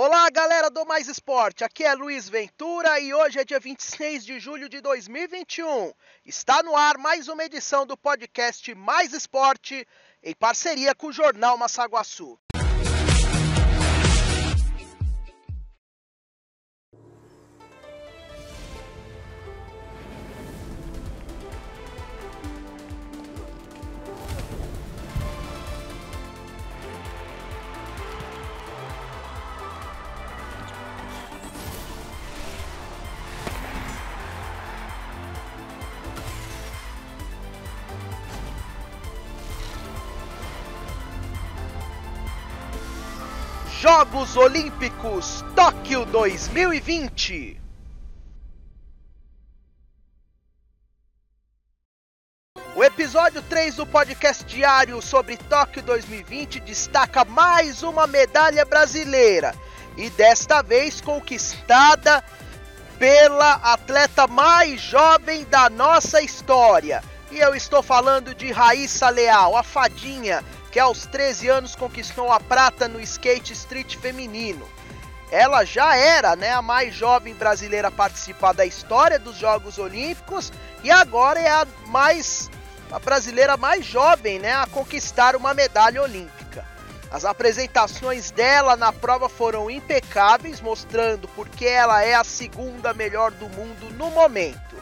Olá, galera do Mais Esporte. Aqui é Luiz Ventura e hoje é dia 26 de julho de 2021. Está no ar mais uma edição do podcast Mais Esporte em parceria com o jornal Massaguaçu. Jogos Olímpicos Tóquio 2020. O episódio 3 do podcast diário sobre Tóquio 2020 destaca mais uma medalha brasileira e desta vez conquistada pela atleta mais jovem da nossa história. E eu estou falando de Raíssa Leal, a fadinha que aos 13 anos conquistou a prata no skate street feminino. Ela já era né, a mais jovem brasileira a participar da história dos Jogos Olímpicos e agora é a mais a brasileira mais jovem né, a conquistar uma medalha olímpica. As apresentações dela na prova foram impecáveis, mostrando porque ela é a segunda melhor do mundo no momento.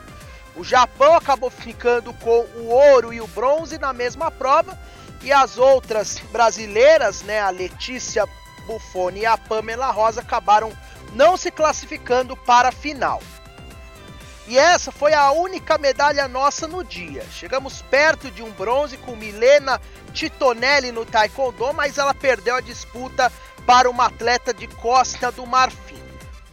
O Japão acabou ficando com o ouro e o bronze na mesma prova, e as outras brasileiras, né, a Letícia Buffoni e a Pamela Rosa, acabaram não se classificando para a final. E essa foi a única medalha nossa no dia. Chegamos perto de um bronze com Milena Titonelli no Taekwondo, mas ela perdeu a disputa para uma atleta de Costa do Marfim.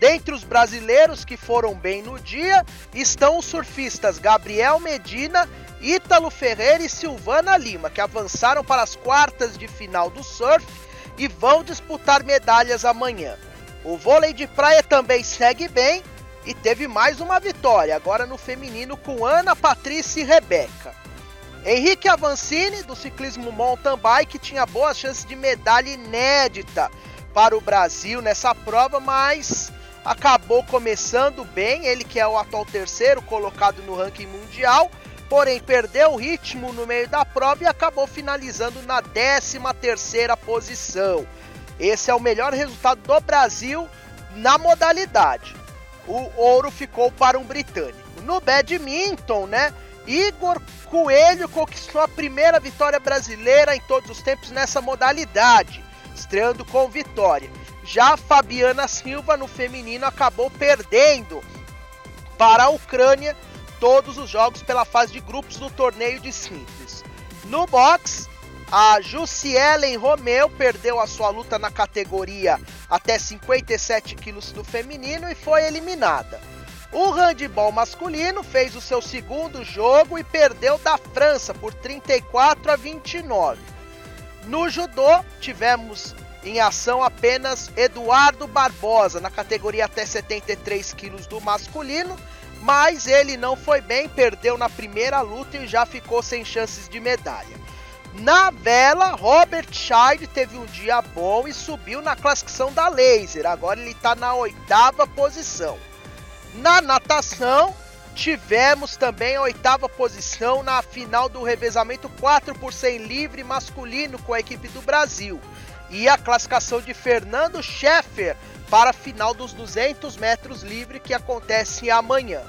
Dentre os brasileiros que foram bem no dia estão os surfistas Gabriel Medina Ítalo Ferreira e Silvana Lima, que avançaram para as quartas de final do surf e vão disputar medalhas amanhã. O vôlei de praia também segue bem e teve mais uma vitória, agora no feminino com Ana Patrícia e Rebeca. Henrique Avancini, do ciclismo mountain bike, tinha boas chances de medalha inédita para o Brasil nessa prova, mas acabou começando bem. Ele que é o atual terceiro colocado no ranking mundial porém perdeu o ritmo no meio da prova e acabou finalizando na 13 terceira posição. Esse é o melhor resultado do Brasil na modalidade. O ouro ficou para um britânico. No badminton, né? Igor Coelho conquistou a primeira vitória brasileira em todos os tempos nessa modalidade, estreando com vitória. Já Fabiana Silva no feminino acabou perdendo para a Ucrânia todos os jogos pela fase de grupos do torneio de simples. No box, a Jussielen Romeu perdeu a sua luta na categoria até 57 quilos do feminino e foi eliminada. O handball masculino fez o seu segundo jogo e perdeu da França por 34 a 29. No judô, tivemos em ação apenas Eduardo Barbosa na categoria até 73 quilos do masculino mas ele não foi bem, perdeu na primeira luta e já ficou sem chances de medalha. Na vela, Robert Scheid teve um dia bom e subiu na classificação da laser, agora ele está na oitava posição. Na natação, tivemos também a oitava posição na final do revezamento 4 por 100 livre masculino com a equipe do Brasil. E a classificação de Fernando Scheffer para a final dos 200 metros livre que acontece amanhã.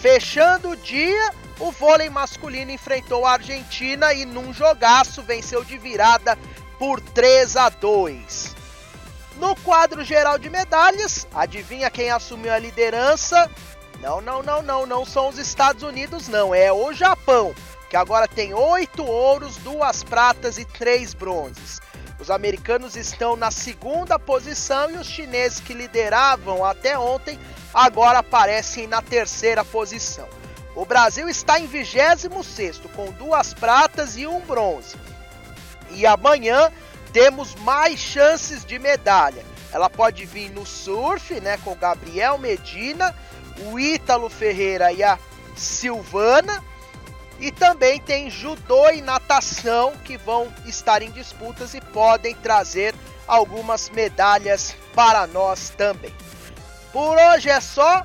Fechando o dia, o vôlei masculino enfrentou a Argentina e num jogaço venceu de virada por 3 a 2. No quadro geral de medalhas, adivinha quem assumiu a liderança? Não, não, não, não, não são os Estados Unidos, não, é o Japão, que agora tem 8 ouros, 2 pratas e 3 bronzes. Os americanos estão na segunda posição e os chineses que lideravam até ontem agora aparecem na terceira posição. O Brasil está em 26 com duas pratas e um bronze. E amanhã temos mais chances de medalha. Ela pode vir no surf, né, com Gabriel Medina, o Ítalo Ferreira e a Silvana e também tem judô e natação que vão estar em disputas e podem trazer algumas medalhas para nós também. Por hoje é só.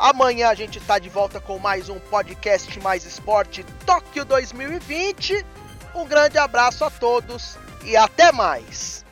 Amanhã a gente está de volta com mais um podcast Mais Esporte Tóquio 2020. Um grande abraço a todos e até mais.